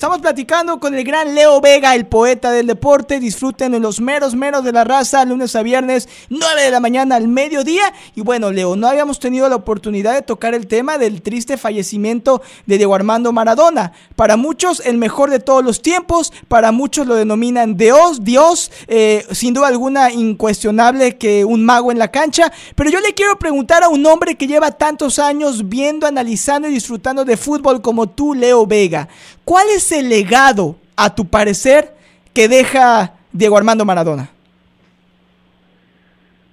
Estamos platicando con el gran Leo Vega, el poeta del deporte. Disfruten en los meros, meros de la raza, lunes a viernes, 9 de la mañana al mediodía. Y bueno, Leo, no habíamos tenido la oportunidad de tocar el tema del triste fallecimiento de Diego Armando Maradona. Para muchos, el mejor de todos los tiempos. Para muchos lo denominan Dios, Dios. Eh, sin duda alguna, incuestionable que un mago en la cancha. Pero yo le quiero preguntar a un hombre que lleva tantos años viendo, analizando y disfrutando de fútbol como tú, Leo Vega. ¿Cuál es el legado, a tu parecer, que deja Diego Armando Maradona?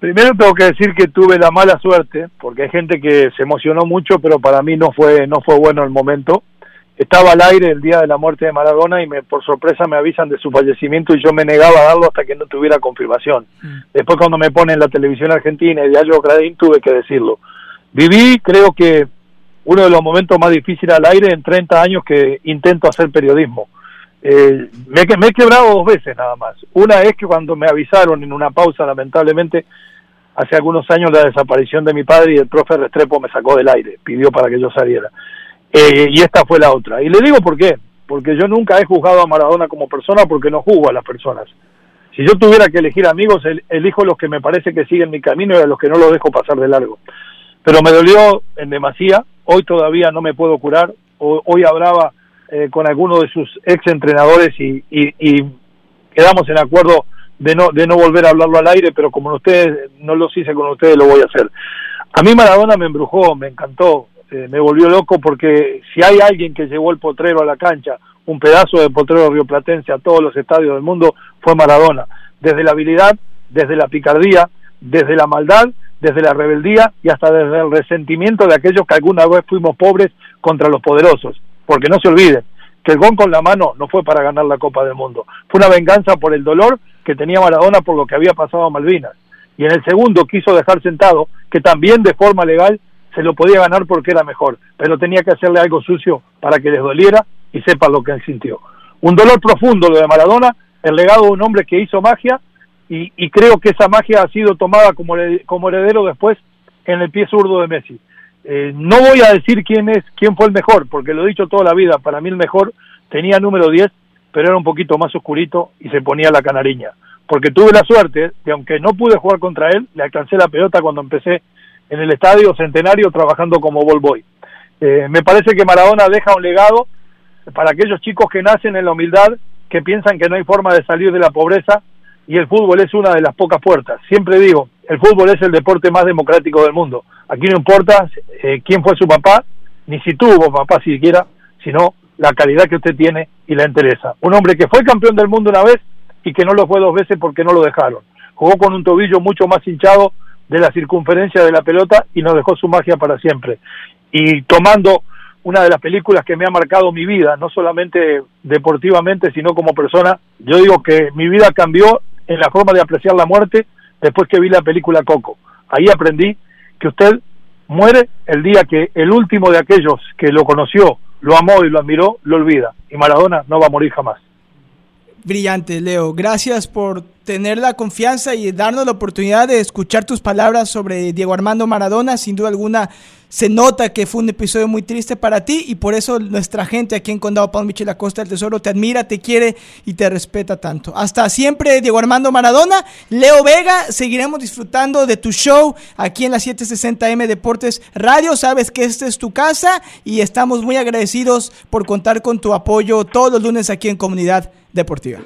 Primero tengo que decir que tuve la mala suerte, porque hay gente que se emocionó mucho, pero para mí no fue no fue bueno el momento. Estaba al aire el día de la muerte de Maradona y me, por sorpresa me avisan de su fallecimiento y yo me negaba a darlo hasta que no tuviera confirmación. Mm. Después cuando me ponen la televisión argentina y Diario Cradín tuve que decirlo. Viví, creo que uno de los momentos más difíciles al aire en 30 años que intento hacer periodismo. Eh, me, he quebrado dos veces nada más. Una es que cuando me avisaron en una pausa, lamentablemente, hace algunos años la desaparición de mi padre y el profe Restrepo me sacó del aire, pidió para que yo saliera. Eh, y esta fue la otra. Y le digo por qué, porque yo nunca he juzgado a Maradona como persona porque no juzgo a las personas. Si yo tuviera que elegir amigos, elijo los que me parece que siguen mi camino y a los que no los dejo pasar de largo. Pero me dolió en demasía, hoy todavía no me puedo curar, hoy hablaba eh, con alguno de sus ex entrenadores y, quedamos en acuerdo de no, de no volver a hablarlo al aire, pero como ustedes no los hice con ustedes, lo voy a hacer. A mí Maradona me embrujó, me encantó, eh, me volvió loco porque si hay alguien que llevó el potrero a la cancha, un pedazo de potrero rioplatense a todos los estadios del mundo, fue Maradona. Desde la habilidad, desde la picardía, desde la maldad desde la rebeldía y hasta desde el resentimiento de aquellos que alguna vez fuimos pobres contra los poderosos. Porque no se olviden que el gol con la mano no fue para ganar la Copa del Mundo, fue una venganza por el dolor que tenía Maradona por lo que había pasado a Malvinas. Y en el segundo quiso dejar sentado que también de forma legal se lo podía ganar porque era mejor, pero tenía que hacerle algo sucio para que les doliera y sepan lo que él sintió. Un dolor profundo lo de Maradona, el legado de un hombre que hizo magia y, creo que esa magia ha sido tomada como, como heredero después en el pie zurdo de Messi. Eh, no voy a decir quién es quién fue el mejor, porque lo he dicho toda la vida, para mí el mejor tenía número 10, pero era un poquito más oscurito y se ponía la canariña. Porque tuve la suerte de, aunque no pude jugar contra él, le alcancé la pelota cuando empecé en el estadio centenario trabajando como ball boy. Eh, me parece que Maradona deja un legado para aquellos chicos que nacen en la humildad, que piensan que no hay forma de salir de la pobreza y el fútbol es una de las pocas puertas. Siempre digo, el fútbol es el deporte más democrático del mundo. Aquí no importa eh, quién fue su papá, ni si tuvo papá siquiera, sino la calidad que usted tiene y la interesa. Un hombre que fue campeón del mundo una vez y que no lo fue dos veces porque no lo dejaron. Jugó con un tobillo mucho más hinchado de la circunferencia de la pelota y nos dejó su magia para siempre. Y tomando una de las películas que me ha marcado mi vida, no solamente deportivamente, sino como persona, yo digo que mi vida cambió en la forma de apreciar la muerte después que vi la película Coco. Ahí aprendí que usted muere el día que el último de aquellos que lo conoció, lo amó y lo admiró, lo olvida. Y Maradona no va a morir jamás. Brillante, Leo. Gracias por tener la confianza y darnos la oportunidad de escuchar tus palabras sobre Diego Armando Maradona. Sin duda alguna, se nota que fue un episodio muy triste para ti y por eso nuestra gente aquí en Condado Palm Beach y la Costa del Tesoro te admira, te quiere y te respeta tanto. Hasta siempre, Diego Armando Maradona. Leo Vega, seguiremos disfrutando de tu show aquí en la 760M Deportes Radio. Sabes que esta es tu casa y estamos muy agradecidos por contar con tu apoyo todos los lunes aquí en Comunidad Deportiva.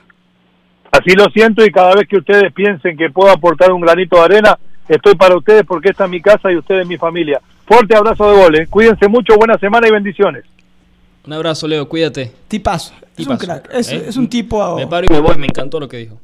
Así lo siento y cada vez que ustedes piensen que puedo aportar un granito de arena, estoy para ustedes porque esta es mi casa y ustedes mi familia. Fuerte abrazo de goles, cuídense mucho, buena semana y bendiciones. Un abrazo, Leo, cuídate. Tipazo. Es un crack, es, ¿Eh? un tipo... Me paro y me voy, me encantó lo que dijo.